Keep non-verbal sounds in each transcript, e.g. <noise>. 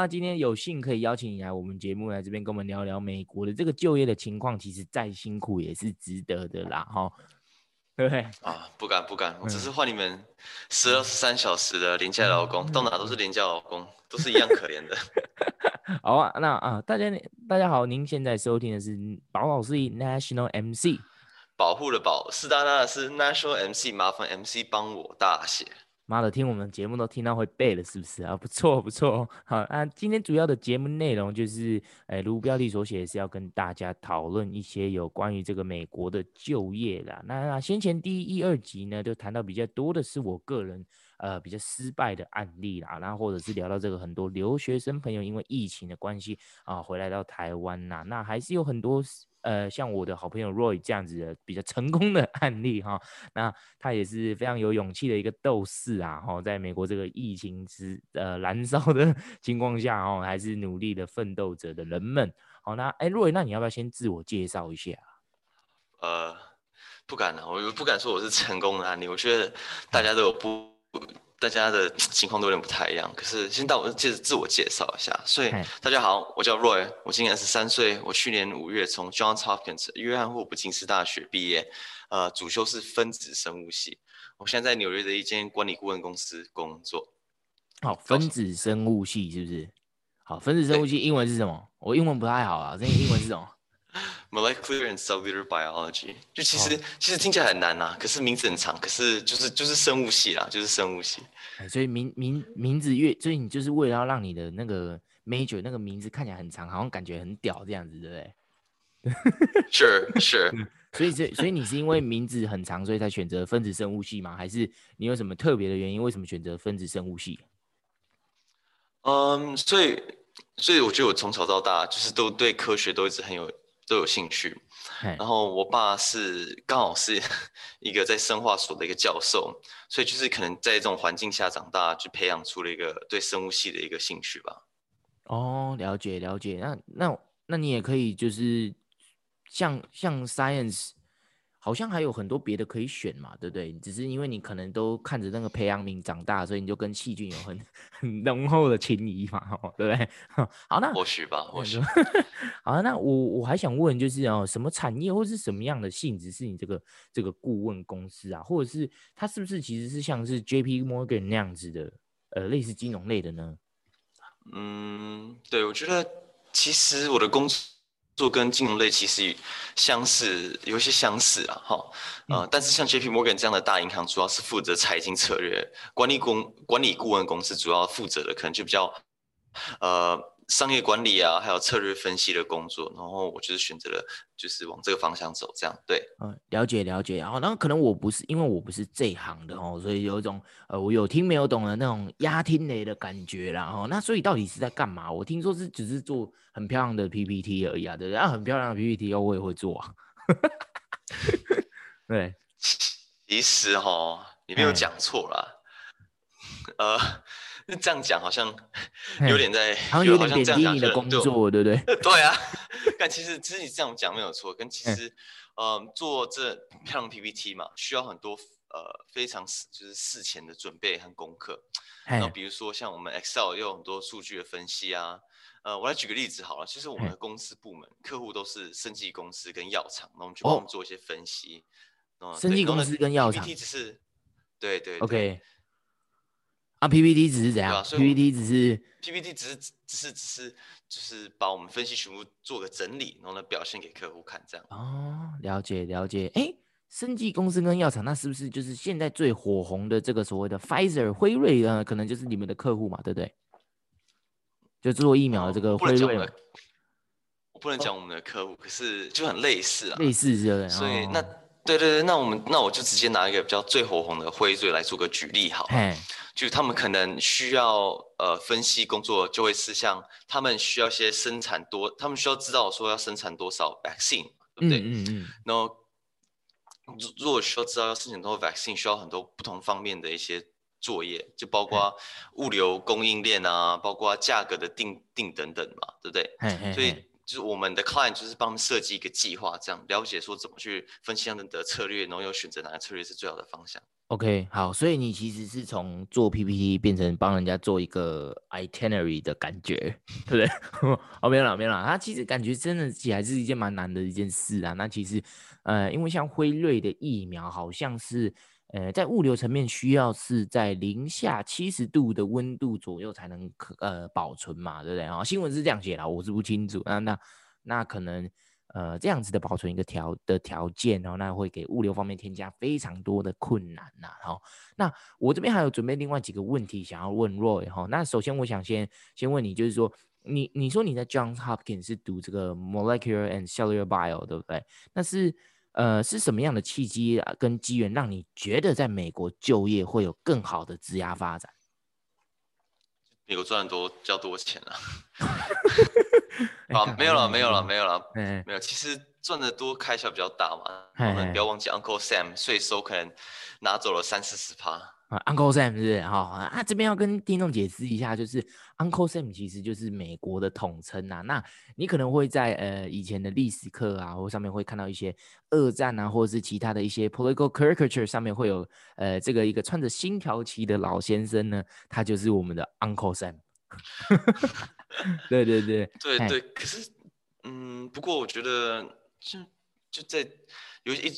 那今天有幸可以邀请你来我们节目来这边跟我们聊聊美国的这个就业的情况，其实再辛苦也是值得的啦，哈。对不对？啊，不敢不敢，我只是换你们十二十三小时的廉价劳工，到哪都是廉价劳工，都是一样可怜的。<laughs> 好啊，那啊，大家大家好，您现在收听的是保老师 National MC，保护的保，是大大的是 National MC，麻烦 MC 帮我大写。妈的，听我们节目都听到会背了，是不是啊？不错，不错。好，那今天主要的节目内容就是，哎，如标题所写，是要跟大家讨论一些有关于这个美国的就业啦。那那先前第一、二集呢，就谈到比较多的是我个人呃比较失败的案例啦，然后或者是聊到这个很多留学生朋友因为疫情的关系啊回来到台湾呐，那还是有很多。呃，像我的好朋友 Roy 这样子的比较成功的案例哈，那他也是非常有勇气的一个斗士啊，哈，在美国这个疫情之呃燃烧的 <laughs> 情况下哦，还是努力的奋斗者的人们。好，那哎，Roy，那你要不要先自我介绍一下？呃，不敢了，我不敢说我是成功的案例，我觉得大家都有不。大家的情况都有点不太一样，可是先到我接着自我介绍一下。所以大家好，我叫 Roy，我今年十三岁，我去年五月从 Johns Hopkins 约翰霍普金斯大学毕业，呃，主修是分子生物系。我现在在纽约的一间管理顾问公司工作。好，分子生物系是不是？好，分子生物系英文是什么？我英文不太好啊，这英文是什么？Molecular and cellular biology，就其实、oh. 其实听起来很难呐、啊，可是名字很长，可是就是就是生物系啦，就是生物系。所以名名名字越，所以你就是为了要让你的那个 major 那个名字看起来很长，好像感觉很屌这样子，对不对？是是。<laughs> 所以所以所以你是因为名字很长，所以才选择分子生物系吗？还是你有什么特别的原因？为什么选择分子生物系？嗯、um,，所以所以我觉得我从小到大就是都对科学都一直很有。都有兴趣，然后我爸是刚好是 <laughs> 一个在生化所的一个教授，所以就是可能在这种环境下长大，就培养出了一个对生物系的一个兴趣吧。哦，了解了解，那那那你也可以就是像像 science。好像还有很多别的可以选嘛，对不对？只是因为你可能都看着那个培养皿长大，所以你就跟细菌有很 <laughs> 很浓厚的情谊嘛，对不对？<laughs> 好，那或许吧，或许。<laughs> 好，那我我还想问，就是哦，什么产业或是什么样的性质是你这个这个顾问公司啊，或者是它是不是其实是像是 JP Morgan 那样子的，呃，类似金融类的呢？嗯，对，我觉得其实我的公司。做跟金融类其实相似，有一些相似啊，哈，呃，但是像 JP Morgan 这样的大银行，主要是负责财经策略，管理公管理顾问公司主要负责的可能就比较，呃。商业管理啊，还有策略分析的工作，然后我就是选择了，就是往这个方向走，这样对。嗯，了解了解。然后，那可能我不是，因为我不是这一行的哦，所以有一种呃，我有听没有懂的那种压听雷的感觉啦。哦，那所以到底是在干嘛？我听说是只是做很漂亮的 PPT 而已啊，对不对？啊，很漂亮的 PPT 哦，我也会做啊。<laughs> 对，其实哈，你没有讲错啦，<laughs> 呃。那 <laughs> 这样讲好像有点在，好像有点贬低你的工作，对不对？<laughs> 对啊，<laughs> 但其实其实你这样讲没有错，跟其实，嗯，做这漂亮 PPT 嘛，需要很多呃非常就是事前的准备和功课。然后比如说像我们 Excel 也有很多数据的分析啊，呃，我来举个例子好了，其实我们的公司部门客户都是生技公司跟药厂，那我们就帮我们做一些分析。哦，生技公司跟药厂，PPT 只是，对对，对，OK。啊，PPT 只是怎样？PPT 只是 PPT 只是只是只是就是把我们分析全部做个整理，然后呢表现给客户看，这样。哦，了解了解。哎、欸，生技公司跟药厂，那是不是就是现在最火红的这个所谓的 Pfizer 辉瑞啊？可能就是你们的客户嘛，对不对？就做疫苗的这个辉瑞。我不能讲我们的客户，可是就很类似啊。类似是不是？所以那对对对，那我们那我就直接拿一个比较最火红的辉瑞来做个举例好了。就他们可能需要呃分析工作，就会是像他们需要些生产多，他们需要知道说要生产多少 vaccine，对不对？嗯嗯嗯。然后如果需要知道要生产多少 vaccine，需要很多不同方面的一些作业，就包括物流供应链啊，包括价格的定定等等嘛，对不对？嘿嘿嘿。所以就是我们的 client 就是帮他们设计一个计划，这样了解说怎么去分析他们的策略，然后又选择哪个策略是最好的方向。OK，好，所以你其实是从做 PPT 变成帮人家做一个 itinerary 的感觉，对不对？<laughs> 哦，没有了，没有了。它其实感觉真的起来是一件蛮难的一件事啊。那其实，呃，因为像辉瑞的疫苗，好像是呃在物流层面需要是在零下七十度的温度左右才能可呃保存嘛，对不对？啊，新闻是这样写的，我是不清楚。那那那可能。呃，这样子的保存一个条的条件，然后那会给物流方面添加非常多的困难呐。好，那我这边还有准备另外几个问题想要问 Roy 哈。那首先我想先先问你，就是说你你说你在 Johns Hopkins 是读这个 Molecular and Cellular Bio 对不对？那是呃是什么样的契机啊跟机缘让你觉得在美国就业会有更好的职涯发展？美国赚很多较多钱啊。<laughs> 啊，没有了，没有了，没有了，没有。其实赚的多，开销比较大嘛。我们不要忘记 Uncle Sam 税收可能拿走了三四十趴。啊，Uncle Sam 是不是？哈啊，这边要跟听众解释一下，就是 Uncle Sam 其实就是美国的统称呐。那你可能会在呃以前的历史课啊，或上面会看到一些二战啊，或者是其他的一些 political caricature 上面会有呃这个一个穿着星条旗的老先生呢，他就是我们的 Uncle Sam。<laughs> 对对对对对，可是，嗯，不过我觉得就就在有一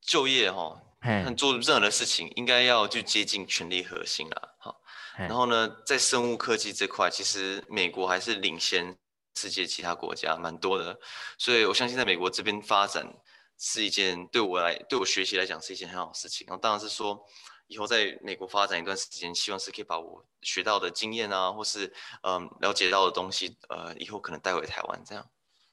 就业哈，嗯，做任何的事情应该要去接近权力核心啦，好，然后呢，在生物科技这块，其实美国还是领先世界其他国家蛮多的，所以我相信在美国这边发展是一件对我来对我学习来讲是一件很好的事情，然后当然是说。以后在美国发展一段时间，希望是可以把我学到的经验啊，或是嗯了解到的东西，呃，以后可能带回台湾这样。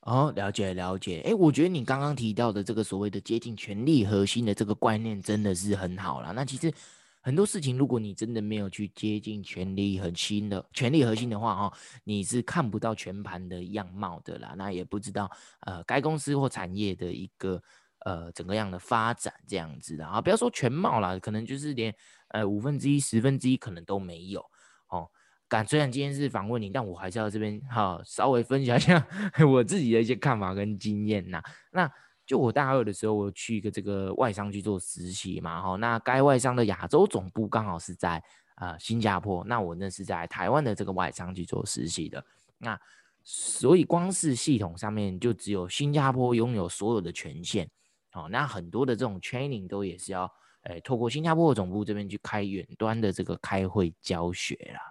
哦，了解了解。哎，我觉得你刚刚提到的这个所谓的接近权力核心的这个观念，真的是很好了。那其实很多事情，如果你真的没有去接近权力核心的权力核心的话，哈，你是看不到全盘的样貌的啦。那也不知道呃该公司或产业的一个。呃，整个样的发展这样子的啊，不要说全貌啦，可能就是连呃五分之一、十分之一可能都没有。敢虽然今天是访问你，但我还是要这边哈稍微分享一下 <laughs> 我自己的一些看法跟经验呐。那就我大二的时候，我去一个这个外商去做实习嘛，哈，那该外商的亚洲总部刚好是在呃新加坡，那我那是在台湾的这个外商去做实习的，那所以光是系统上面就只有新加坡拥有所有的权限。好、那很多的这种 training 都也是要，诶、透过新加坡的总部这边去开远端的这个开会教学啦。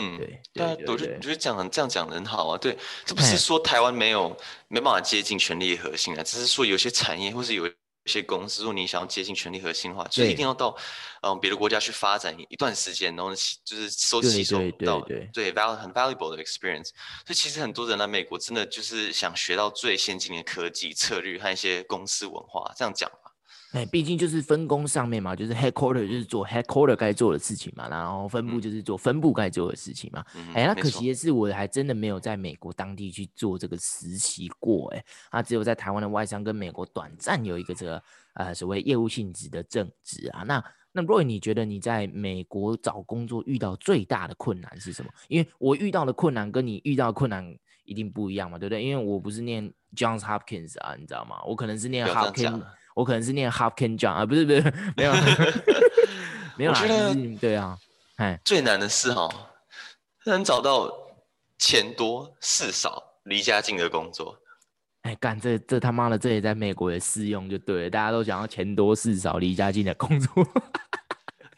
嗯，对，对，我觉得我觉得讲这样讲的很好啊。对，这不是说台湾没有没办法接近权力核心啊，只是说有些产业或是有。一些公司，如果你想要接近权力核心的话，就一定要到嗯别的国家去发展一段时间，然后就是收吸收到对 val 很 valuable 的 experience。所以其实很多人来美国，真的就是想学到最先进的科技策略和一些公司文化，这样讲。哎，毕竟就是分工上面嘛，就是 headquarter 就是做 headquarter 该做的事情嘛，然后分部就是做分部该做的事情嘛。哎、嗯，那可惜的是，我还真的没有在美国当地去做这个实习过，哎，啊，只有在台湾的外商跟美国短暂有一个这个呃所谓业务性质的正职啊。那那 Roy，你觉得你在美国找工作遇到最大的困难是什么？因为我遇到的困难跟你遇到的困难一定不一样嘛，对不对？因为我不是念 Johns Hopkins 啊，你知道吗？我可能是念 Hopkins。我可能是念 Hopkins John 啊，不是不是，没有 <laughs> 没有。我觉得对啊，哎，最难的是哈，能找到钱多事少、离家近的工作。哎，干这这他妈的，这也在美国也适用就对了，大家都想要钱多事少、离家近的工作。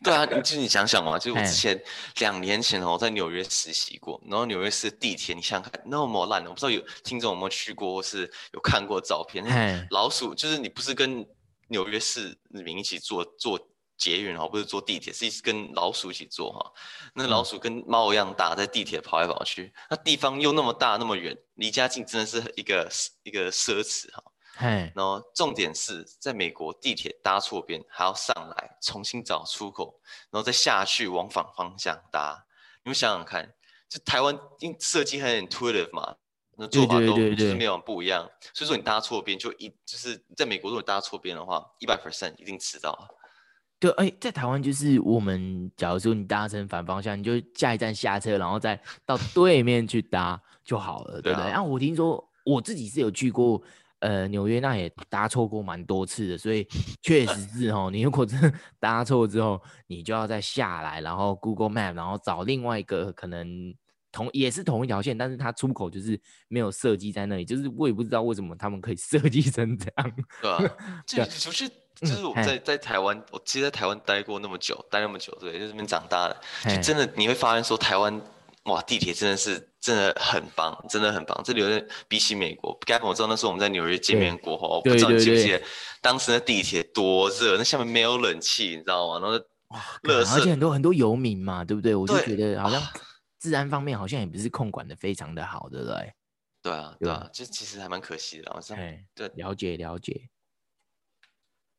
对啊，你就你想想嘛，就我之前两年前哦，在纽约实习过，然后纽约市地铁，你想想看那么烂，我不知道有听众有没有去过，或是有看过照片，老鼠就是你不是跟纽约市民一起坐坐捷运哦，不是坐地铁，是跟老鼠一起坐哈，那老鼠跟猫一样大，在地铁跑来跑去，那地方又那么大那么远，离家近真的是一个一个奢侈哈。Hey. 然后重点是在美国地铁搭错边，还要上来重新找出口，然后再下去往反方向搭。你们想想看，就台湾因设计很 intuitive 嘛，那做法都就是没有不一样。所以说你搭错边就一就是在美国如果搭错边的话，一百 percent 一定迟到。对，哎，在台湾就是我们假如说你搭乘反方向，你就下一站下车，然后再到对面去搭就好了，对不对？然后、我听说。我自己是有去过。呃，纽约那也搭错过蛮多次的，所以确实是哦。你如果真的 <laughs> 搭错之后，你就要再下来，然后 Google Map，然后找另外一个可能同也是同一条线，但是它出口就是没有设计在那里，就是我也不知道为什么他们可以 <laughs> 设计成这样。对啊，就就是就是我在在台湾，我其实在台湾待过那么久，待那么久，对，就这边长大的，就真的你会发现说台湾。哇，地铁真的是真的很棒，真的很棒。这里比起美国，刚刚我知道那时候我们在纽约见面过后，我不知道你记不记得当时的地铁多热，那下面没有冷气，你知道吗？然后哇，而且很多很多游民嘛，对不对？我就觉得好像治安方面好像也不是控管的非常的好，对不对？对啊，对啊，就其实还蛮可惜的，好像对，了解了解。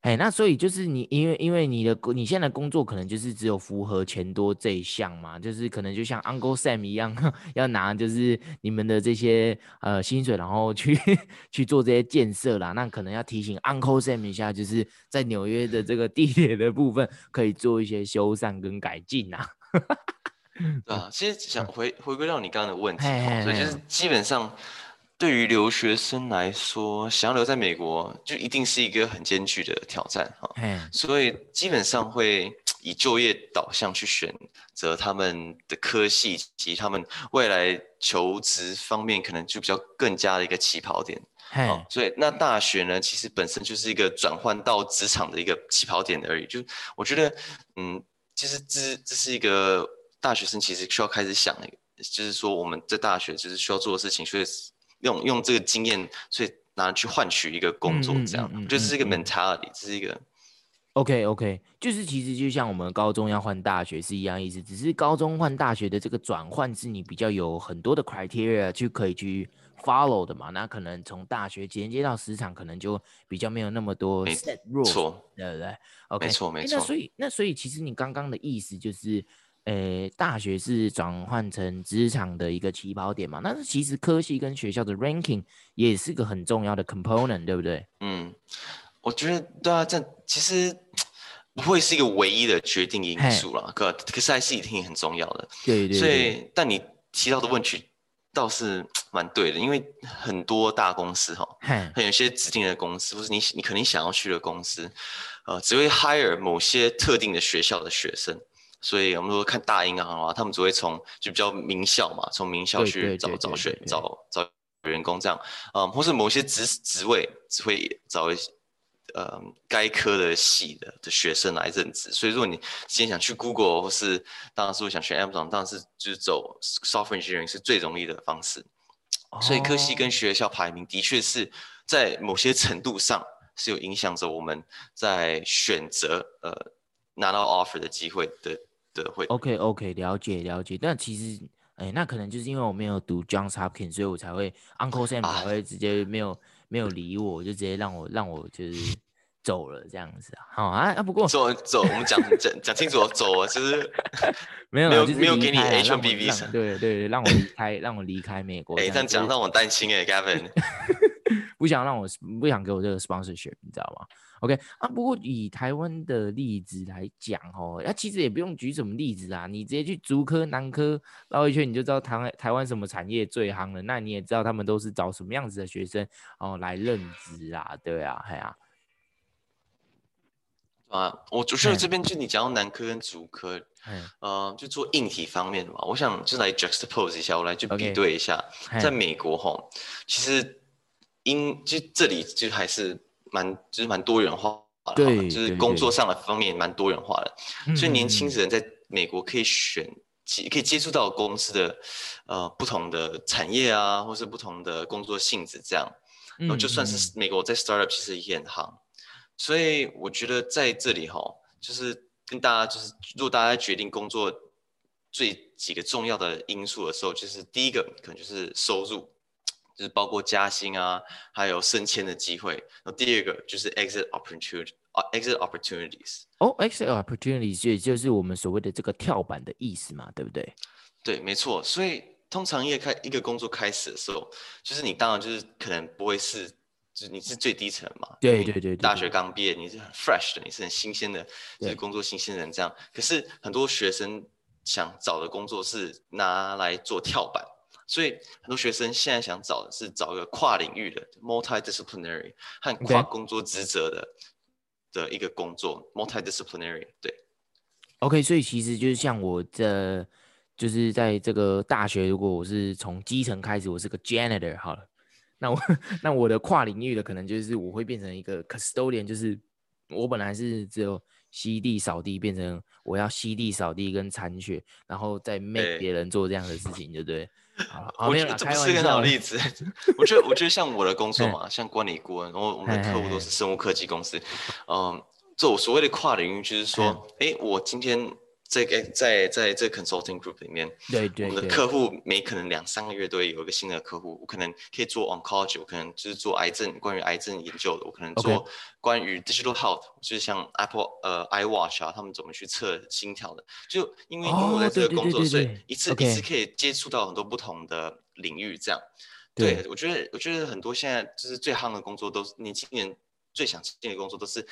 哎，那所以就是你，因为因为你的你现在的工作可能就是只有符合钱多这一项嘛，就是可能就像 Uncle Sam 一样，<laughs> 要拿就是你们的这些呃薪水，然后去 <laughs> 去做这些建设啦。那可能要提醒 Uncle Sam 一下，就是在纽约的这个地铁的部分，可以做一些修缮跟改进呐。<laughs> 对啊，其实想回回归到你刚刚的问题，嘿嘿嘿，所以就是基本上。对于留学生来说，想要留在美国，就一定是一个很艰巨的挑战哈。嗯，所以基本上会以就业导向去选择他们的科系，以及他们未来求职方面，可能就比较更加的一个起跑点。嗯，所以那大学呢，其实本身就是一个转换到职场的一个起跑点而已。就我觉得，嗯，其实这这是一个大学生其实需要开始想的，就是说我们在大学就是需要做的事情，所以。用用这个经验，所以拿去换取一个工作，这样，嗯嗯嗯、就是一个 mentality，这是一个。OK OK，就是其实就像我们高中要换大学是一样意思，只是高中换大学的这个转换是你比较有很多的 criteria 去可以去 follow 的嘛，那可能从大学衔接到职场，可能就比较没有那么多 set rules，对不对？OK，没错没错。那所以那所以其实你刚刚的意思就是。诶，大学是转换成职场的一个起跑点嘛？那是其实科系跟学校的 ranking 也是个很重要的 component，对不对？嗯，我觉得对啊，这其实不会是一个唯一的决定因素啦，可可是还是一定很重要的。对，对对。所以，但你提到的问题倒是蛮对的，因为很多大公司哈，还有些指定的公司，或是你你可能想要去的公司，呃，只会 hire 某些特定的学校的学生。所以我们说看大银行的话，他们只会从就比较名校嘛，从名校去找找选找找员工这样，嗯，或是某些职职位只会找一些呃该科的系的的学生来任职。所以如果你今天想去 Google 或是当然是我想去 Amazon，当然是就是走 Software Engineering 是最容易的方式。所以科系跟学校排名的确是在某些程度上是有影响着我们在选择呃拿到 offer 的机会的。对，会。OK OK，了解了解。但其实，哎，那可能就是因为我没有读 Johns Hopkins，所以我才会 Uncle Sam 才会直接没有、啊、没有理我，就直接让我让我就是 <laughs> 走了这样子啊。好啊，啊不过走走，我们讲讲讲清楚，走 <laughs> 啊，就是没有没有没有给你 H1B visa，对对对，让我离开让我离开美国。哎，这样讲让我担心哎，Gavin，<laughs> 不想让我不想给我这个 sponsorship，你知道吗？OK 啊，不过以台湾的例子来讲哦，那、啊、其实也不用举什么例子啊，你直接去竹科、南科绕一圈，你就知道台湾台湾什么产业最夯了。那你也知道他们都是找什么样子的学生哦来任职啊，对啊，哎呀，啊，我就觉得这边就你讲到南科跟竹科，嗯，呃，就做硬体方面的嘛，我想就来 juxtapose 一下，我来去比对一下，okay. 在美国哈，其实英就这里就还是。蛮就是蛮多元化的，对，就是工作上的方面也蛮多元化的，对对对，所以年轻人在美国可以选，可以接触到公司的呃不同的产业啊，或是不同的工作性质这样，然后就算是美国在 startup 其实也很夯，所以我觉得在这里哈，就是跟大家就是如果大家决定工作最几个重要的因素的时候，就是第一个可能就是收入。就是包括加薪啊，还有升迁的机会。那第二个就是 exit opportunity 啊，exit opportunities。哦，exit opportunities 也就是我们所谓的这个跳板的意思嘛，对不对？对，没错。所以通常一个开一个工作开始的时候，就是你当然就是可能不会是，就是你是最低层嘛。对对对，对。大学刚毕业，你是很 fresh 的，你是很新鲜的，就是工作新鲜人这样。可是很多学生想找的工作是拿来做跳板。所以很多学生现在想找的是找一个跨领域的 multidisciplinary 和跨工作职责的.的一个工作 multidisciplinary 对。OK，所以其实就是像我这就是在这个大学，如果我是从基层开始，我是个 janitor 好了，那我那我的跨领域的可能就是我会变成一个 custodian，就是我本来是只有。吸地扫地变成我要吸地扫地跟铲雪，然后再 make 别人做这样的事 <laughs> 情，对不对？我觉得这不是个好例子。<laughs> 我觉得，我觉得像我的工作嘛，像管理顾问，然后我们的客户都是生物科技公司，嗯，做所谓的跨领域，就是说，哎，我今天。这个在在这个 consulting group 里面，对对，对，我们的客户每可能两三个月都会有一个新的客户，我可能可以做 oncology，我可能就是做癌症关于癌症研究的，我可能做关于 digital health，就是像 Apple 呃 iWatch 啊，他们怎么去测心跳的，就因为因为我在这个工作，所以一次.一次可以接触到很多不同的领域，这样，对，对我觉得我觉得很多现在就是最夯的工作都是年轻人最想进的工作都是。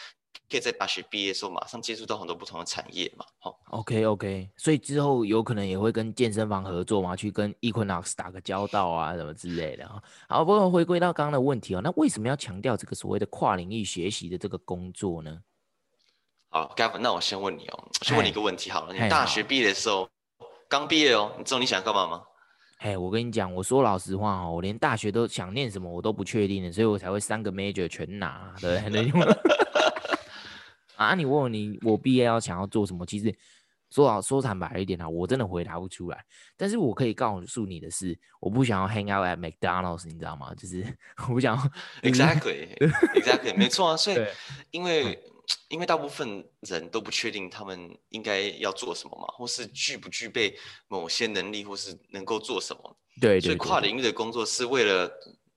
可以在大学毕业的时候马上接触到很多不同的产业嘛？好，OK OK，所以之后有可能也会跟健身房合作嘛，去跟 Equinox 打个交道啊，什么之类的哈。好，不过回归到刚刚的问题哦，那为什么要强调这个所谓的跨领域学习的这个工作呢？好，Gavin，那我先问你哦，先问你一个问题好了，你大学毕业的时候刚毕业哦，你知道你想干嘛吗？哎，我跟你讲，我说老实话哦，我连大学都想念什么我都不确定的，所以我才会三个 major 全拿，对不对？<laughs> 啊！你问我你我毕业要想要做什么？其实说好说坦白一点啊，我真的回答不出来。但是我可以告诉你的是，我不想要 hang out at McDonald's，你知道吗？就是 <laughs> 我不想要。<laughs> <laughs> Exactly，Exactly，没错啊。所以因为因为大部分人都不确定他们应该要做什么嘛，或是具不具备某些能力，或是能够做什么。对，所以跨领域的工作是为了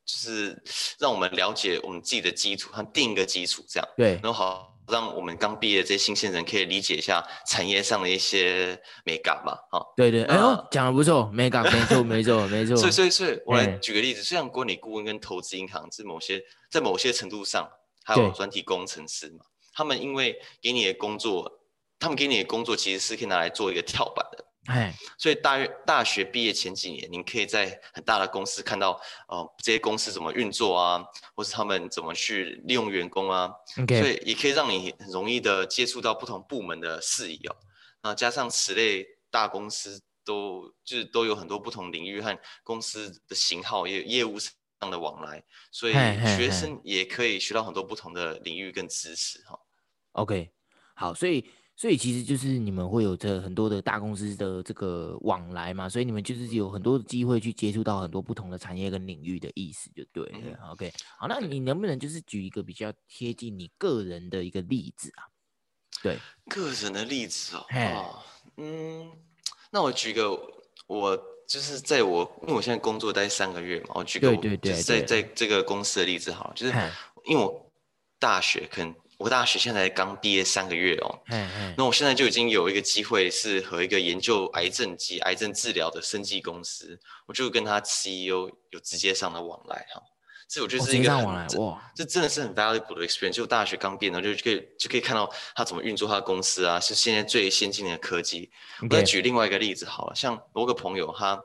就是让我们了解我们自己的基础，和定一个基础，这样。对，然后好。让我们刚毕业的这些新鲜人可以理解一下产业上的一些美感嘛，哈，对对，哎呦，讲的不错，美感，没错 <laughs> 没错没错。所以所以所以，我来举个例子，虽然管理顾问跟投资银行是某些在某些程度上，还有专题工程师嘛，他们因为给你的工作，他们给你的工作其实是可以拿来做一个跳板的。哎，所以大约大学毕业前几年，您可以在很大的公司看到，呃，这些公司怎么运作啊，或是他们怎么去利用员工啊.所以也可以让你很容易的接触到不同部门的事宜哦。那加上此类大公司都就是都有很多不同领域和公司的型号，也有业务上的往来，所以学生也可以学到很多不同的领域跟知识哈。OK，好，所以。所以其实就是你们会有这很多的大公司的这个往来嘛，所以你们就是有很多的机会去接触到很多不同的产业跟领域的意思，就对了。嗯、OK，好，那你能不能就是举一个比较贴近你个人的一个例子啊？对，个人的例子哦，嘿哦，嗯，那我举个，我就是在我因为我现在工作待三个月嘛，我举个我对对对，在在这个公司的例子好了，就是因为我大学可能。我大学现在刚毕业三个月哦，嗯嗯，那我现在就已经有一个机会是和一个研究癌症及癌症治疗的生技公司，我就跟他 CEO 有直接上的往来哈，这我觉得是一个很、哦、哇，这真的是很 valuable 的 experience。就大学刚毕业，然后就可以就可以看到他怎么运作他的公司啊，是现在最先进的科技。我再举另外一个例子好了，像我个朋友他。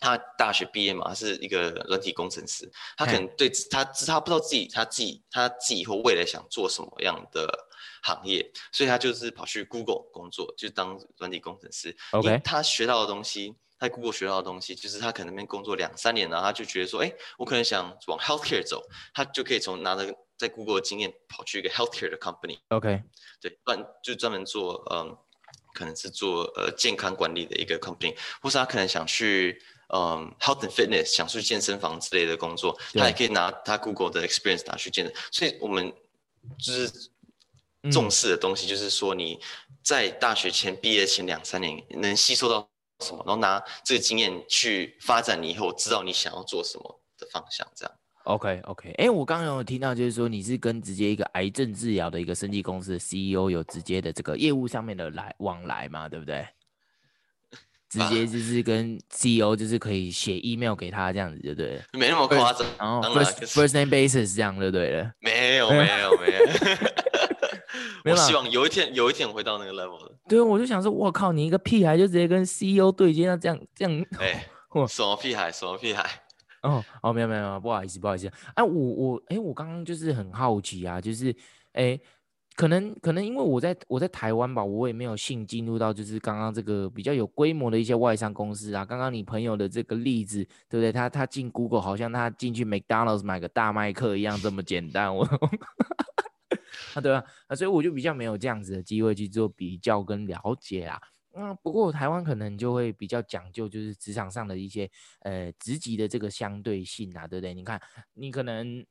他大学毕业嘛，他是一个软体工程师。他可能对他，他不知道自己，他自己，他自己以后未来想做什么样的行业，所以他就是跑去 Google 工作，就当软体工程师。OK，他学到的东西，在 Google 学到的东西，就是他可能那边工作两三年，然后他就觉得说，哎，我可能想往 healthcare 走，他就可以从拿着在 Google 的经验跑去一个 healthcare 的 company。OK，对，专就专门做，嗯，可能是做呃健康管理的一个 company，或是他可能想去。嗯、um,，health and fitness，想去健身房之类的工作，对他也可以拿他 Google 的 experience 拿去健身。所以，我们就是重视的东西，就是说你在大学前毕业前两三年能吸收到什么，然后拿这个经验去发展你以后知道你想要做什么的方向。这样。OK OK，哎、欸，我刚刚有听到，就是说你是跟直接一个癌症治疗的一个生技公司的 CEO 有直接的这个业务上面的来往来嘛，对不对？直接就是跟 CEO 就是可以写 email 给他这样子就对了，没那么夸张。然后 first first name basis 这样就对了。没有没有没有，<laughs> 我希望有一天有一天我会到那个 level 的。对，我就想说，我靠，你一个屁孩就直接跟 CEO 对接，那这样这样，<laughs> 哎，什么屁孩？什么屁孩？哦哦，没有没有没有，不好意思不好意思。哎、啊，我我哎，我刚刚就是很好奇啊，就是哎。可能可能因为我在我在台湾吧，我也没有幸进入到就是刚刚这个比较有规模的一些外商公司啊。刚刚你朋友的这个例子，对不对？他他进 Google 好像他进去 McDonald's 买个大麦克一样这么简单。我 <laughs> 啊对啊，啊所以我就比较没有这样子的机会去做比较跟了解啊。嗯，不过台湾可能就会比较讲究，就是职场上的一些呃职级的这个相对性啊，对不对？你看你可能。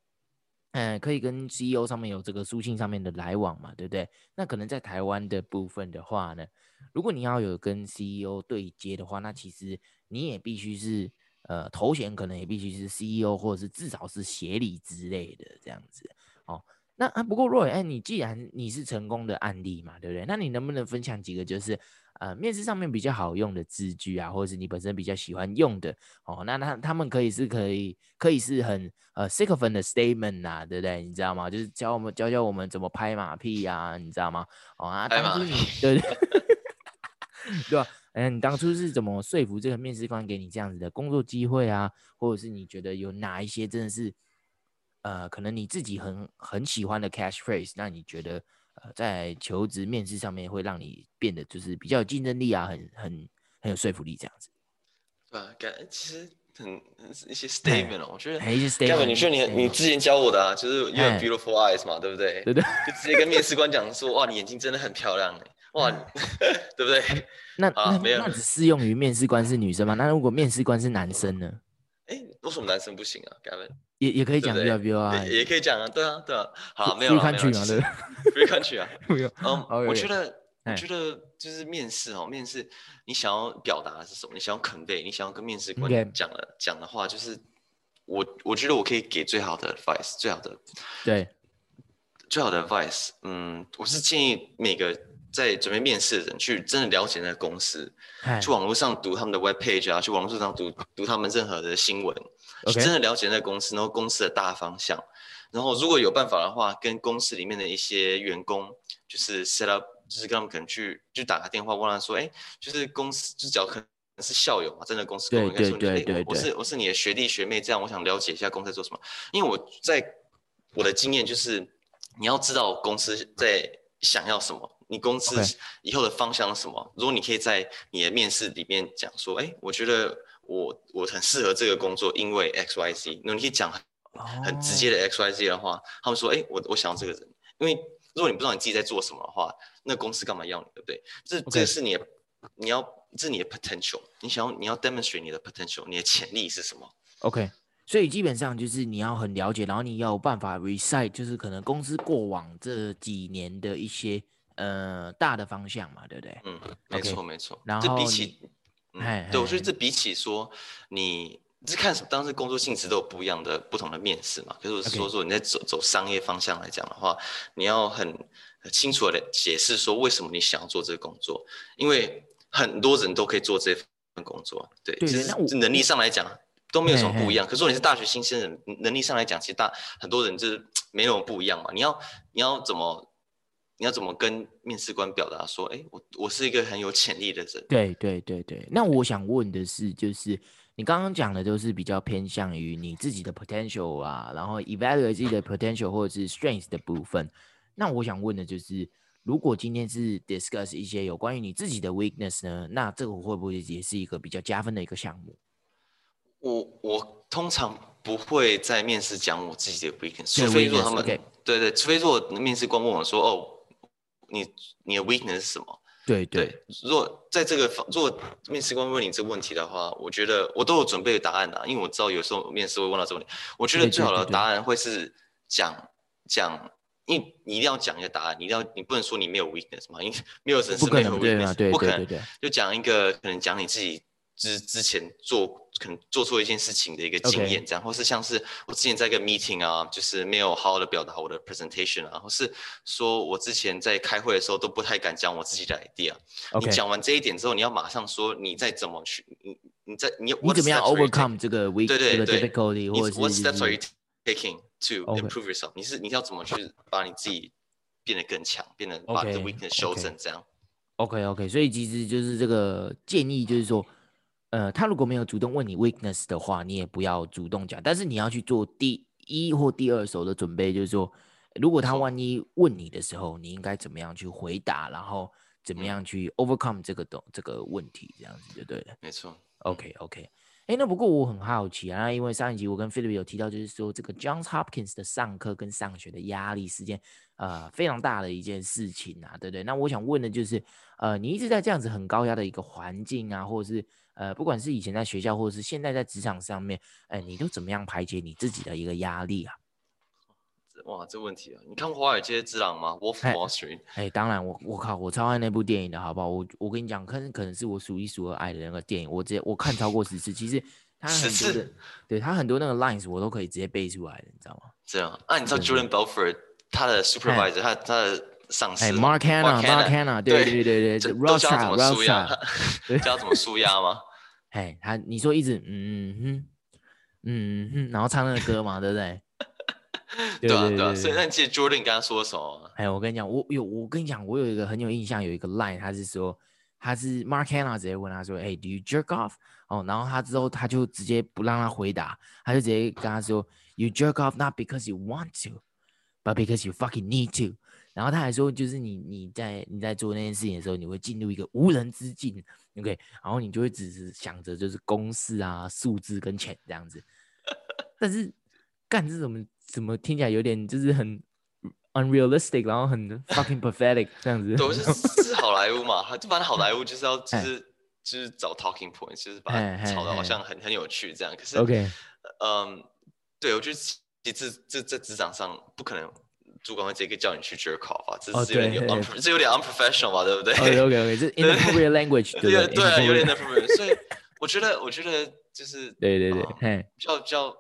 嗯，可以跟 CEO 上面有这个书信上面的来往嘛，对不对？那可能在台湾的部分的话呢，如果你要有跟 CEO 对接的话，那其实你也必须是呃头衔，可能也必须是 CEO，或者是至少是协理之类的这样子哦。那啊，不过 Roy，哎，你既然你是成功的案例嘛，对不对？那你能不能分享几个就是？呃，面试上面比较好用的字句啊，或者是你本身比较喜欢用的哦，那那他们可以是可以可以是很呃 s i c o p h a n t 的 statement 呐、啊，对不对？你知道吗？就是教我们教教我们怎么拍马屁呀、啊，你知道吗？哦啊，当初你对对 <laughs> <laughs> 对吧？哎，你当初是怎么说服这个面试官给你这样子的工作机会啊？或者是你觉得有哪一些真的是呃，可能你自己很很喜欢的 catchphrase，那你觉得？呃，在求职面试上面会让你变得就是比较有竞争力啊，很很很有说服力这样子。对啊，感其实很一些 statement 哦，我觉得。一些 statement。你说你你之前教我的啊，就是 you have beautiful eyes 嘛，对不对？对对。<laughs> 就直接跟面试官讲说，哇，你眼睛真的很漂亮哎，哇，对不对？那 <laughs> 那没有，那只适用于面试官是女生吗？那如果面试官是男生呢？哎，为什么男生不行啊？Gavin 也也可以讲也可以讲啊，对啊对啊。好，没有了，没有了。不用看去啊，不用。嗯，我觉得，我觉得就是面试哦，面试你想要表达的是什么？你想要 convey，你想要跟面试官讲的讲的话，就是我我觉得我可以给最好的 advice，最好的对，最好的 advice。嗯，我是建议每个。在准备面试的人去真的了解那个公司，去网络上读他们的 web page 啊，去网络上读读他们任何的新闻.去真的了解那个公司，然后公司的大方向，然后如果有办法的话，跟公司里面的一些员工就是 set up，就是跟他们可能去就打个电话问他说，哎，就是公司就只要可能是校友嘛，真的公司跟我应该说，对对对，我是我是你的学弟学妹，这样我想了解一下公司在做什么，因为我在我的经验就是你要知道公司在想要什么。你公司以后的方向是什么.如果你可以在你的面试里面讲说，哎，我觉得我我很适合这个工作，因为 X Y Z。那你可以讲很很直接的 X Y Z 的话，他们说，哎，我我想要这个人。因为如果你不知道你自己在做什么的话，那公司干嘛要你，对不对？这.这是你的，你要这是你的 potential，你想要你要 demonstrate 你的 potential，你的潜力是什么？OK，所以基本上就是你要很了解，然后你要有办法 recite，就是可能公司过往这几年的一些。呃，大的方向嘛，对不对？嗯，没错没错。然后这比起，嗯，对，我觉得这比起说你是看什么，当时工作性质都有不一样的不同的面试嘛。可是我是说说你在走走商业方向来讲的话，你要很清楚的解释说为什么你想要做这个工作，因为很多人都可以做这份工作，对，就是能力上来讲都没有什么不一样。可是你是大学新鲜人，能力上来讲，其实大很多人就是没那么不一样嘛。你要你要怎么？你要怎么跟面试官表达说，哎，我我是一个很有潜力的人？对对对对。那我想问的是，就是你刚刚讲的都是比较偏向于你自己的 potential 啊，然后 evaluate 自己的 potential 或者是 strength 的部分。那我想问的就是，如果今天是 discuss 一些有关于你自己的 weakness 呢，那这个会不会也是一个比较加分的一个项目？我我通常不会在面试讲我自己的 weakness，除非说他们.对对，除非说面试官问我说，哦。你你的 weakness 是什么？对对，对，如果在这个方，如果面试官问你这个问题的话，我觉得我都有准备答案的，因为我知道有时候面试会问到这个问题。我觉得最好的答案会是讲讲，因为你一定要讲一个答案，你一定要你不能说你没有 weakness 嘛，因为没有人是没有 weakness，不可能，就讲一个可能讲你自己。之之前做可能做错一件事情的一个经验，这样.或是像是我之前在一个 meeting 啊，就是没有好好的表达我的 presentation 啊，或是说我之前在开会的时候都不太敢讲我自己的 idea。你讲完这一点之后，你要马上说你再怎么去，你你在你你怎么样 overcome 这个 weak 对对对这个 difficulty，或者是 what steps are you taking to improve yourself？Okay. 你是你要怎么去把你自己变得更强，变得把你的 weakness 修正这样。OK OK，所以其实就是这个建议就是说。呃，他如果没有主动问你 weakness 的话，你也不要主动讲。但是你要去做第一或第二手的准备，就是说，如果他万一问你的时候，你应该怎么样去回答，然后怎么样去 overcome 这个东这个问题，这样子就对了。没错。OK OK。哎，那不过我很好奇啊，因为上一集我跟 Philip 有提到，就是说这个 Johns Hopkins 的上课跟上学的压力是件呃非常大的一件事情啊，对不对？那我想问的就是，呃，你一直在这样子很高压的一个环境啊，或者是呃，不管是以前在学校，或者是现在在职场上面，哎，你都怎么样排解你自己的一个压力啊？哇，这问题啊！你看《华尔街之狼》吗？《Wolf Wall Street》？哎，当然我，我我靠，我超爱那部电影的，好不好？我我跟你讲，可能可能是我数一数二爱的那个电影，我直接我看超过十次。其实 <laughs> 他很多的，对他很多那个 lines 我都可以直接背出来的，你知道吗？这样啊？你知道 Julian Belford 他的 supervisor，他他的上司，Mark Hanna，Mark Hanna，对对对对，Ross 教怎么舒压？<laughs> 教怎么舒压吗？哎，他你说一直嗯哼嗯哼，然后唱那个歌嘛，对不对？<laughs> 对啊，对啊，所以那你记得 Jordan 刚刚说什么？哎，我跟你讲，我有，我跟你讲，我有一个很有印象，有一个 line，他是说，他是 Mark Hanna 直接问他说，哎，Do you jerk off？哦，然后他之后他就直接不让他回答，他就直接跟他说，You jerk off not because you want to，but because you fucking need to。然后他还说，就是你你在你在做那件事情的时候，你会进入一个无人之境，OK？然后你就会只是想着就是公式啊、数字跟钱这样子。但是干这种。怎么听起来有点就是很 unrealistic，然后很 fucking pathetic 这样子。都，是 <laughs> 是好莱坞嘛，他就反正好莱坞就是要就是就是找 talking points，就是把它炒的好像很很有趣这样。可是，OK，嗯，对我觉得其实这这职场上不可能主管会直接叫你去 jerk off 啊，这是有点 un 这有点 unprofessional 吧，对不对？OK OK，这 inappropriate language，对对啊，有点 inappropriate。所以我觉得我觉得就是 <laughs> 对对对，比较比较。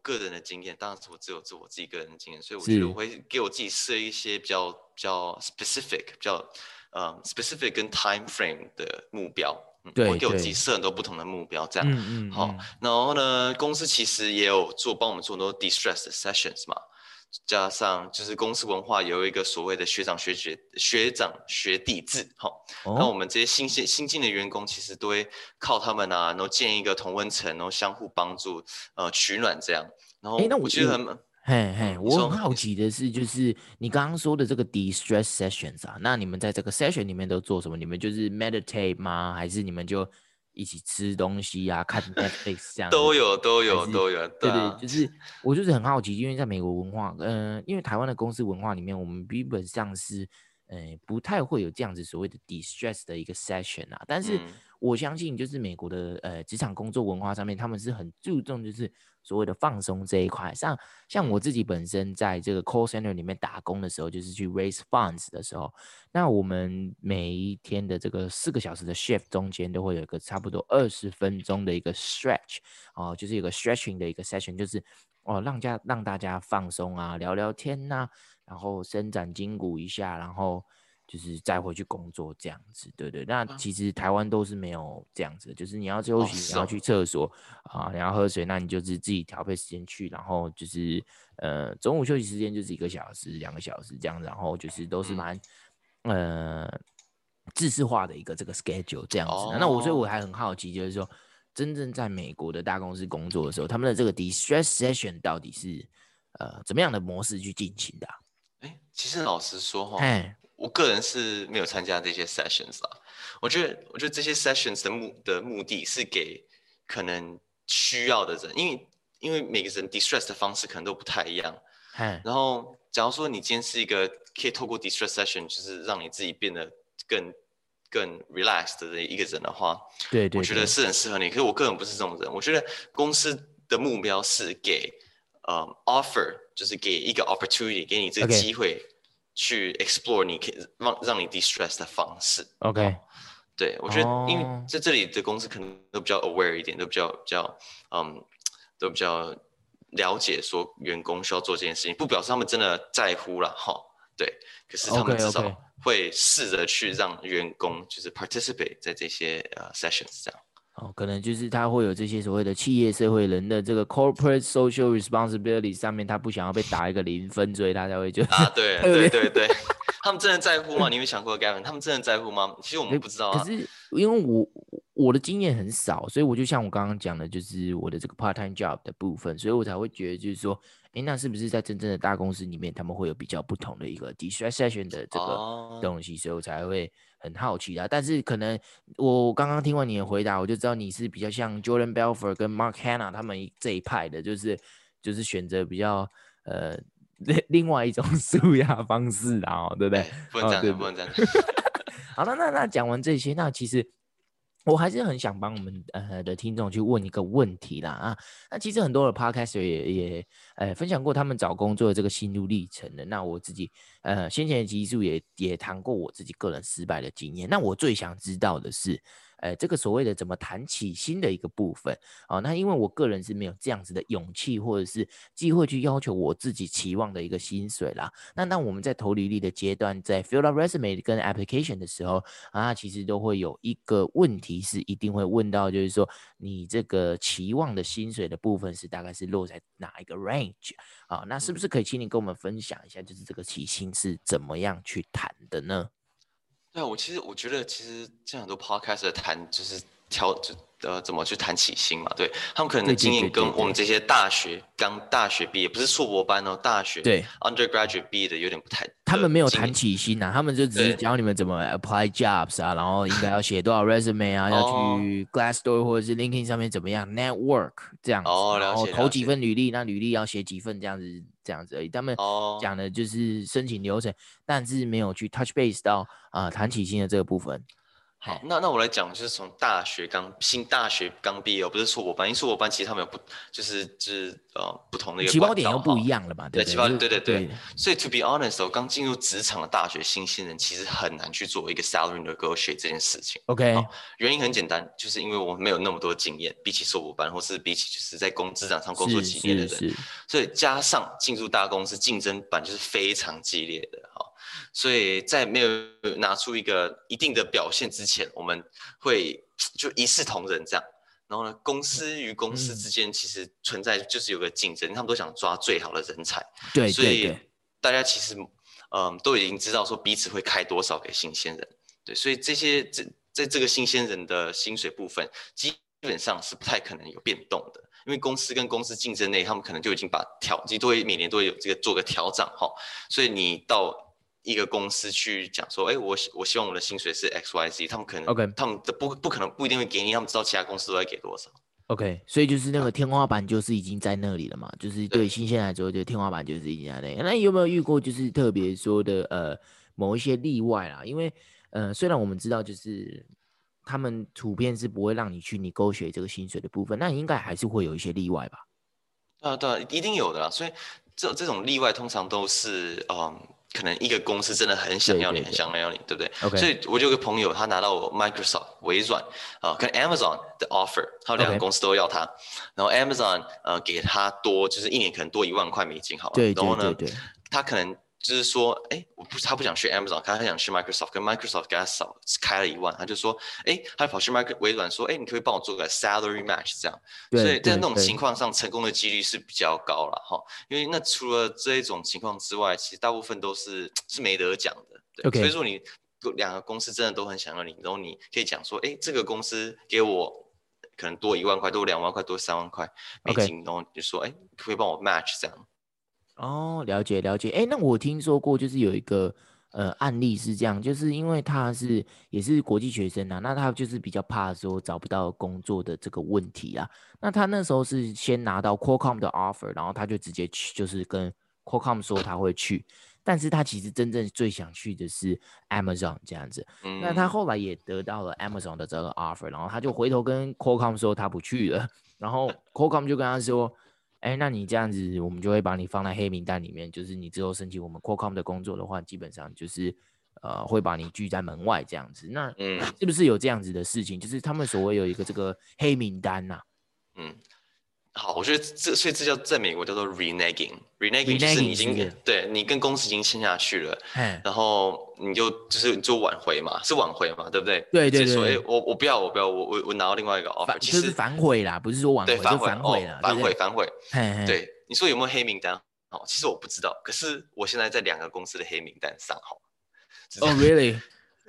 个人的经验，当然是我只有做我自己个人的经验，所以我觉得我会给我自己设一些比较比较 specific、比较呃 specific 跟 time frame 的目标。对，我会给我自己设很多不同的目标，这样。嗯嗯。好，然后呢，公司其实也有做帮我们做很多 distress 的 sessions 嘛，加上就是公司文化有一个所谓的学长学姐、学长学弟制。好，那我们这些新鲜新进的员工其实都会靠他们啊，然后建一个同温层，然后相互帮助，呃，取暖这样。然后，哎，那我觉得很，嘿嘿，我很好奇的是，就是你刚刚说的这个 de-stress sessions 啊，那你们在这个 session 里面都做什么？你们就是 meditate 吗？还是你们就一起吃东西啊，看 <laughs> Netflix 这样？都有，都有，都有。对对，就 <laughs> 是我就是很好奇，因为在美国文化，嗯、呃，因为台湾的公司文化里面，我们基本上是，呃，不太会有这样子所谓的 distress 的一个 session 啊。但是我相信，就是美国的呃职场工作文化上面，他们是很注重就是。所谓的放松这一块，像像我自己本身在这个 call center 里面打工的时候，就是去 raise funds 的时候，那我们每一天的这个四个小时的 shift 中间都会有一个差不多二十分钟的一个 stretch 哦，就是有个 stretching 的一个 session，就是哦让家让大家放松啊，聊聊天呐、啊，然后伸展筋骨一下，然后。就是再回去工作这样子，对对。那其实台湾都是没有这样子，就是你要休息，你要去厕所啊，你要喝水，那你就是自己调配时间去。然后就是呃，中午休息时间就是一个小时、两个小时这样，然后就是都是蛮呃制式化的一个这个 schedule 这样子。那我所以我还很好奇，就是说真正在美国的大公司工作的时候，他们的这个 distress session 到底是呃怎么样的模式去进行的？哎，其实老实说哈。我个人是没有参加这些 sessions 啦。我觉得，我觉得这些 sessions 的目的目的是给可能需要的人，因为因为每个人 distress 的方式可能都不太一样。然后，假如说你今天是一个可以透过 distress session，就是让你自己变得更更 relaxed 的一个人的话，对，对，对，我觉得是很适合你。可是我个人不是这种人。我觉得公司的目标是给呃、um, offer，就是给一个 opportunity，给你这个机会。去 explore 你可以让让你 distress 的方式。OK，对，我觉得，因为在这里的公司可能都比较 aware 一点，都比较比较嗯，都比较了解说员工需要做这件事情，不表示他们真的在乎了哈。对，可是他们至少会试着去让员工就是 participate 在这些呃 sessions 这样。哦，可能就是他会有这些所谓的企业社会人的这个 corporate social responsibility 上面，他不想要被打一个零分，所以他才会就啊，<laughs> 对对对对，他们真的在乎吗？你有想过 Gavin？他们真的在乎吗？其实我们不知道啊。可是因为我我的经验很少，所以我就像我刚刚讲的，就是我的这个 part time job 的部分，所以我才会觉得就是说，哎，那是不是在真正的大公司里面，他们会有比较不同的一个 distress session 的这个东西，所以我才会很好奇的。但是可能我刚刚听完你的回答，我就知道你是比较像 Jordan Belfort 跟 Mark Hanna 他们这一派的，就是就是选择比较呃另另外一种 <laughs> 舒压方式啊，对不对？不能这样，对不能这样。<laughs> 好了，那那讲完这些，那其实。我还是很想帮我们呃的听众去问一个问题啦啊，那其实很多的 podcast 也也呃分享过他们找工作的这个心路历程的。那我自己呃先前的集数也也谈过我自己个人失败的经验。那我最想知道的是。呃，这个所谓的怎么谈起薪的一个部分啊，那因为我个人是没有这样子的勇气或者是机会去要求我自己期望的一个薪水啦。那那我们在投履历的阶段，在 fill out resume 跟 application 的时候啊，其实都会有一个问题是一定会问到，就是说你这个期望的薪水的部分是大概是落在哪一个 range 啊？那是不是可以请你跟我们分享一下，就是这个起薪是怎么样去谈的呢？对，我其实我觉得，其实这样很多 podcast 谈就是调就呃怎么去谈起薪嘛，对他们可能的经验跟我们这些大学刚大学毕业，不是硕博班哦，大学对 undergraduate 毕业的有点不太。他们没有谈起薪啊，他们就只是教你们怎么 apply jobs 啊，然后应该要写多少 resume 啊，<laughs> 要去 Glassdoor 或者是 LinkedIn 上面怎么样 network 这样子，哦、然后投几份履历，那履历要写几份这样子。这样子而已，他们讲的就是申请流程，但是没有去 touch base 到啊谈起薪的这个部分。好，那那我来讲，就是从大学刚新大学刚毕业，不是硕博班，因为硕博班其实他们有不就是就是呃不同的一个起跑点又不一样了嘛，对起跑点对对对，对，所以 to be honest，我刚进入职场的大学新鲜人其实很难去做一个 salary negotiate 这件事情。OK，原因很简单，就是因为我们没有那么多经验，比起硕博班或是比起就是在工职场上工作几年的人，所以加上进入大公司竞争版就是非常激烈的哈。所以在没有拿出一个一定的表现之前，我们会就一视同仁这样。然后呢，公司与公司之间其实存在就是有个竞争，他们都想抓最好的人才。对，所以大家其实嗯都已经知道说彼此会开多少给新鲜人。对，所以这些这在这个新鲜人的薪水部分，基本上是不太可能有变动的，因为公司跟公司竞争内，他们可能就已经把调，其实都会每年都会有这个做个调整哈。所以你到。一个公司去讲说，哎，我我希望我的薪水是 X Y Z，他们可能，OK，他们的不不可能不一定会给你，他们知道其他公司都在给多少，OK，所以就是那个天花板就是已经在那里了嘛，就是对新鲜来说，就天花板就是已经在那里。那有没有遇过就是特别说的呃某一些例外啦？因为呃虽然我们知道就是他们普遍是不会让你去 negotiate 这个薪水的部分，那应该还是会有一些例外吧？啊，对，一定有的啦。所以这这种例外通常都是嗯。可能一个公司真的很想要你，很想要你，对不对.所以我就有个朋友，他拿到我 Microsoft 微软啊、呃，跟 Amazon 的 offer，他两个公司都要他.然后 Amazon 呃给他多，就是一年可能多一万块美金，好了，对，然后呢，他可能。就是说，哎，我不，他不想去 Amazon，他他想去 Microsoft，跟 Microsoft 给他少开了一万，他就说，哎，他跑去 Microsoft 微软说，哎，你可以帮我做个 salary match 这样，所以在那种情况上，成功的几率是比较高了哈。因为那除了这一种情况之外，其实大部分都是是没得讲的。对，Okay. 所以说你两个公司真的都很想要你，然后你可以讲说，哎，这个公司给我可能多一万块，多两万块，多三万块美金，Okay. 然后你就说，哎，可以帮我 match 这样。哦，了解了解。哎，那我听说过，就是有一个呃案例是这样，就是因为他是也是国际学生啊，那他就是比较怕说找不到工作的这个问题啊。那他那时候是先拿到 Qualcomm 的 offer，然后他就直接去，就是跟 Qualcomm 说他会去，但是他其实真正最想去的是 Amazon 这样子。那他后来也得到了 Amazon 的这个 offer，然后他就回头跟 Qualcomm 说他不去了，然后 Qualcomm 就跟他说。哎，那你这样子，我们就会把你放在黑名单里面。就是你之后申请我们 Qualcomm 的工作的话，基本上就是，呃，会把你拒在门外这样子。那，嗯，是不是有这样子的事情？就是他们所谓有一个这个黑名单呐、啊？嗯。好，我觉得这所以这叫在美国叫做 reneging，reneging 就是你已经对你跟公司已经签下去了，然后你就就是做挽回嘛，是挽回嘛，对不对？对对对。所以我我不要，我不要，我我我拿到另外一个 offer，其实是反悔啦，不是说挽回，反悔，反悔啦，反悔反悔。对，你说有没有黑名单？好，其实我不知道，可是我现在在两个公司的黑名单上，哈。哦，really？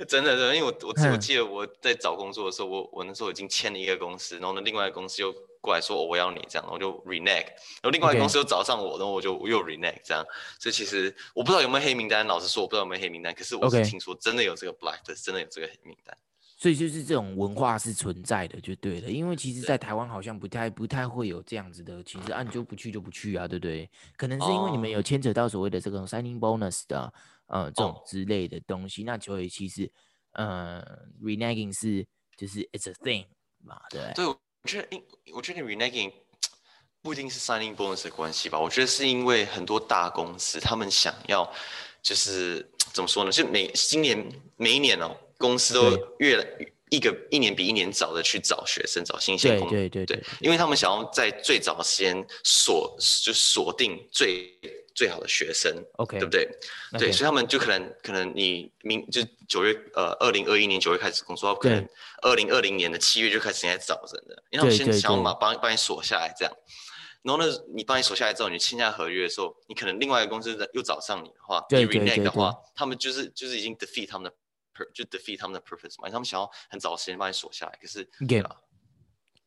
真的，真的，因为我我我记得我在找工作的时候，我我那时候已经签了一个公司，然后呢，另外一个公司又过来说，哦，我要你这样，然后就 renege，然后另外一个公司又找上我，然后我就又 renege 这样，所以其实我不知道有没有黑名单，老实说我不知道有没有黑名单，可是我是听说真的有这个 blacklist，真的有这个黑名单。所以就是这种文化是存在的，就对了。因为其实，在台湾好像不太不太会有这样子的，其实啊，你就不去就不去啊，对不对？可能是因为你们有牵扯到所谓的这种 signing bonus 的，呃，这种之类的东西。Oh. 那所以其实，呃，reneging 是就是 it's a thing 嘛，对。对，我觉得，因我觉得 reneging 不一定是 signing bonus 的关系吧。我觉得是因为很多大公司他们想要，就是怎么说呢？就每今年每一年哦。公司都越来一个一年比一年早的去找学生，找新鲜工，对对对对，因为他们想要在最早的时间锁就锁定最最好的学生，OK，对不对.对，所以他们就可能可能你明就九月呃二零二一年九月开始工作，可能二零二零年的七月就开始在找人了，因为他们先想要把帮帮你锁下来这样，然后呢，你帮你锁下来之后，你签下合约的时候，你可能另外一个公司又找上你的话，你 renege 的话，他们就是就是已经 defeat 他们的。就 defeat 他们的 purpose 嘛，他们想要很早的时间把你锁下来，可是 game、啊、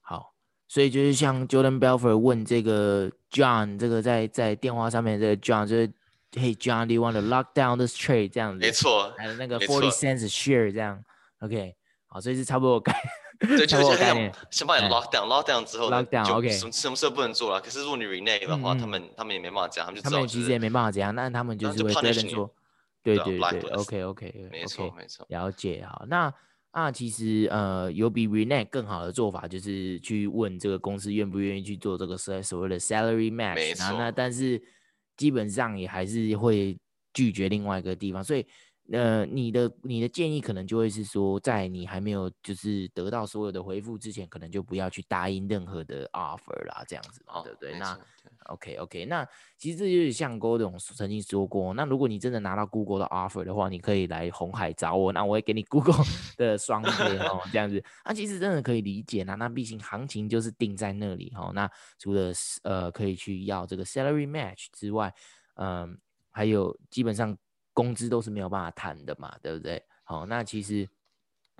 好，所以就是像 Jordan Belfort 问这个 John，这个在在电话上面这个 John 就是，Hey John，do you want to lock down this trade？这样子，没错，还有那个 forty cents a share 这样，OK，好，所以是差不多概，<laughs> 对，就是先先把你 lock down，lock down 之后，lock down，OK，什么什么事都不能做了。可是如果你 renege 的话，他们他们也没办法讲，他们就他们其实也没办法这样，那他们就是会对人说。对对对，对，OK OK，没错没错，了解好。那啊，其实呃，有比 renege 更好的做法，就是去问这个公司愿不愿意去做这个所所谓的 salary match。然后。那但是基本上也还是会拒绝另外一个地方，所以呃，你的你的建议可能就会是说，在你还没有就是得到所有的回复之前，可能就不要去答应任何的 offer 啦，这样子嘛，对不对？那。OK OK，那其实这就是像 Gordon 曾经说过，那如果你真的拿到 Google 的 offer 的话，你可以来红海找我，那我会给你 Google <laughs> 的双倍 <laughs> 哦，这样子。那其实真的可以理解啦，那毕竟行情就是定在那里哈。那除了呃可以去要这个 salary match 之外，嗯、呃，还有基本上工资都是没有办法谈的嘛，对不对？好，那其实。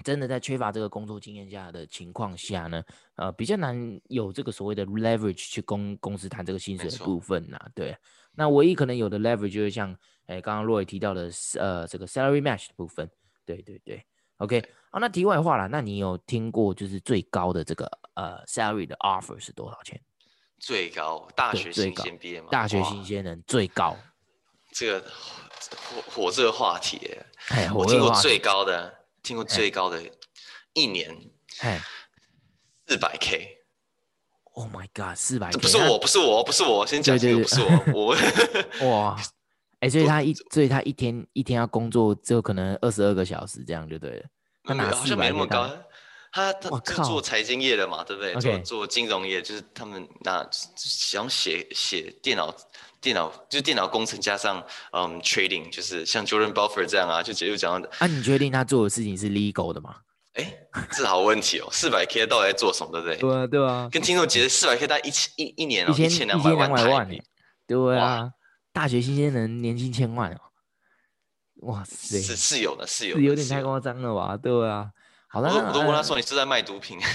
真的在缺乏这个工作经验下的情况下呢，呃，比较难有这个所谓的 leverage 去公公司谈这个薪水的部分呐。对，那唯一可能有的 leverage 就是像，哎，刚刚 Roy 提到的，呃，这个 salary match 的部分。对对对，OK。好，那题外话了，那你有听过就是最高的这个呃 salary 的 offer 是多少钱？最高大学新鲜毕业吗？大学新鲜人最高。这个火火热话题，哎，我听过最高的。听过最高的一年，哎，四百 K，Oh my God，四百 K，不是我，不是我，不是我，先讲这个，不是我，我 <laughs> <laughs> 哇，哎，所以他一，所以他一天一天要工作，就可能二十二个小时这样就对了。他哪好像没那么高，他他就做财经业的嘛，对不对？做做金融业，就是他们那想写写电脑。电脑就是电脑工程加上嗯 trading，就是像 Jordan Belfort 这样啊，就直接又讲到。啊，你确定他做的事情是 legal 的吗？哎、欸，这好问题哦。四百 K 到底在做什么，对不对？对啊，对啊。跟听众解释，四百 K 大概一千一一年哦，一千两百万台币。对啊，大学新鲜人年薪千万哦。哇塞，是是有的，是有的，是有点太夸张了吧？对啊。好了，我都问他说你是在卖毒品。<laughs>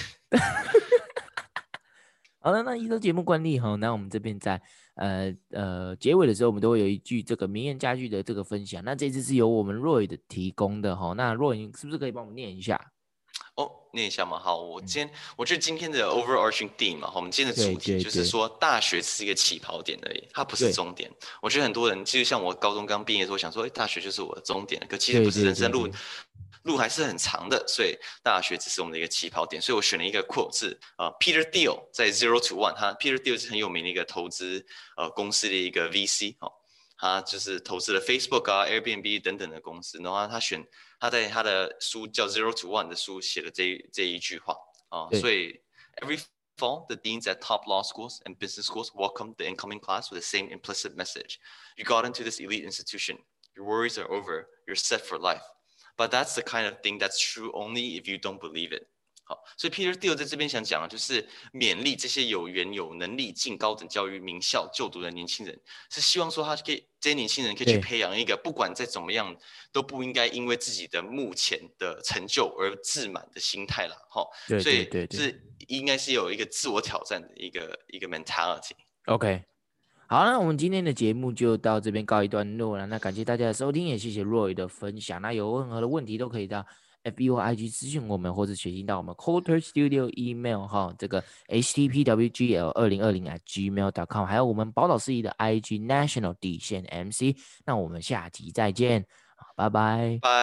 好了，那依照节目惯例哈，那我们这边在。呃呃，结尾的时候我们都会有一句这个名言佳句的这个分享。那这次是由我们 Roy 的提供的哈。那 Roy 是不是可以帮我们念一下？哦，念一下嘛。好，我今天、嗯、我觉得今天的 overarching theme 嘛，我们今天的主题就是说，大学是一个起跑点而已，它不是终点。我觉得很多人其实像我高中刚毕业的时候，想说，哎，大学就是我的终点，可其实不是，人生路。对对对对路还是很长的，所以大学只是我们的一个起跑点。所以我选了一个 quote 是呃，Peter Thiel 在 Zero to One，他 Peter Thiel 是很有名的一个投资呃公司的一个 VC 哦，他就是投资了 Facebook 啊、Airbnb 等等的公司。然后他选他在他的书叫 Zero to One 的书写了这一这一句话啊，呃、所以 Every fall the deans at top law schools and business schools welcome the incoming class with the same implicit message: You got into this elite institution, your worries are over, you're set for life. But that's the kind of thing that's true only if you don't believe it. 好，所以 Peter Thiel 在这边想讲的就是勉励这些有缘有能力进高等教育名校就读的年轻人，是希望说他可以这些年轻人可以去培养一个不管再怎么样都不应该因为自己的目前的成就而自满的心态了，哈。所以对，是应该是有一个自我挑战的一个一个 mentality。OK，好，那我们今天的节目就到这边告一段落了。那感谢大家的收听，也谢谢 Roy 的分享。那有任何的问题都可以到。F B O I G 咨询我们，或者写信到我们 Coulter Studio email 哈，这个 H T P W G L 二零二零 at gmail dot com，还有我们宝岛司仪的 I G National 底线 M C，那我们下集再见，拜拜，拜。